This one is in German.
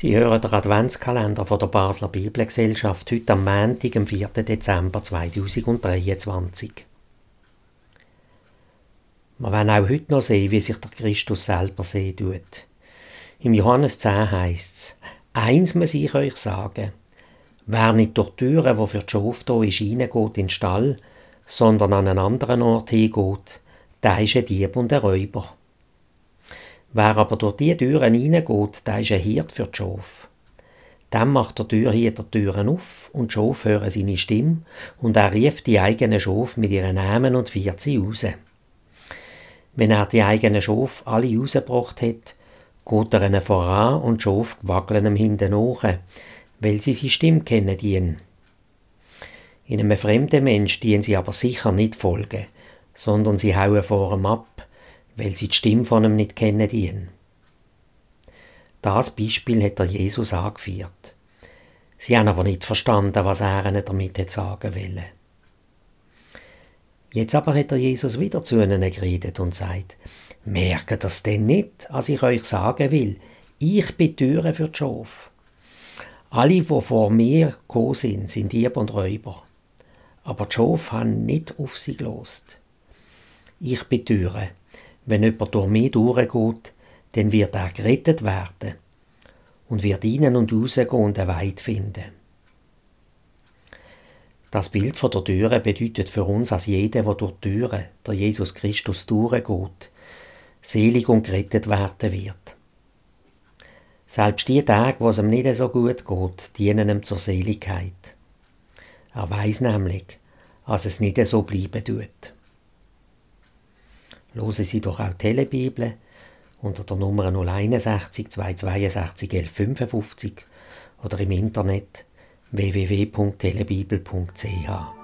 Sie hören den Adventskalender von der Basler Bibelgesellschaft heute am Montag, am 4. Dezember 2023. Wir werden auch heute noch sehen, wie sich der Christus selber sehen tut. Im Johannes 10 heißt es, eins muss ich euch sagen, wer nicht durch die Türen, wo für die Schafe da ist, reingeht in den Stall, sondern an einen anderen Ort hingeht, der ist ein Dieb und ein Räuber. Wer aber durch die Türen hineingeht, der ist ein Hirt für die Schafe. Dann macht der Türhüter die Türen auf und die Schafe hören seine Stimme und er rief die eigenen Schafe mit ihren Namen und führt sie raus. Wenn er die eigenen Schafe alle rausgebracht hat, geht er ihnen voran und die Schafe wackeln ihm hinten nach, weil sie seine Stimme kennen dienen. In einem fremden Mensch dienen sie aber sicher nicht folgen, sondern sie hauen vor ihm ab, weil sie die Stimme von ihm nicht kennen dienen. Das Beispiel hat der Jesus angeführt. Sie haben aber nicht verstanden, was er ihnen damit sagen will. Jetzt aber hat der Jesus wieder zu ihnen geredet und sagt, merkt das denn nicht, als ich euch sagen will, ich bin Türe für die Schafe. Alle, die vor mir gekommen sind, sind Dieb und Räuber. Aber die Schafe haben nicht auf sie gelost. Ich bin Türe. Wenn jemand durch mich durchgeht, dann wird er gerettet werden und wird innen und rausgehen und eine Weid finden. Das Bild von der Türe bedeutet für uns als jeder, der durch die Türe, der Jesus Christus, durchgeht, selig und gerettet werden wird. Selbst die Tage, wo es ihm nicht so gut geht, dienen ihm zur Seligkeit. Er weiß nämlich, dass es nicht so bleiben tut. Hören Sie doch auch Telebibel unter der Nummer 061 262 1155 oder im Internet www.telebibel.ch.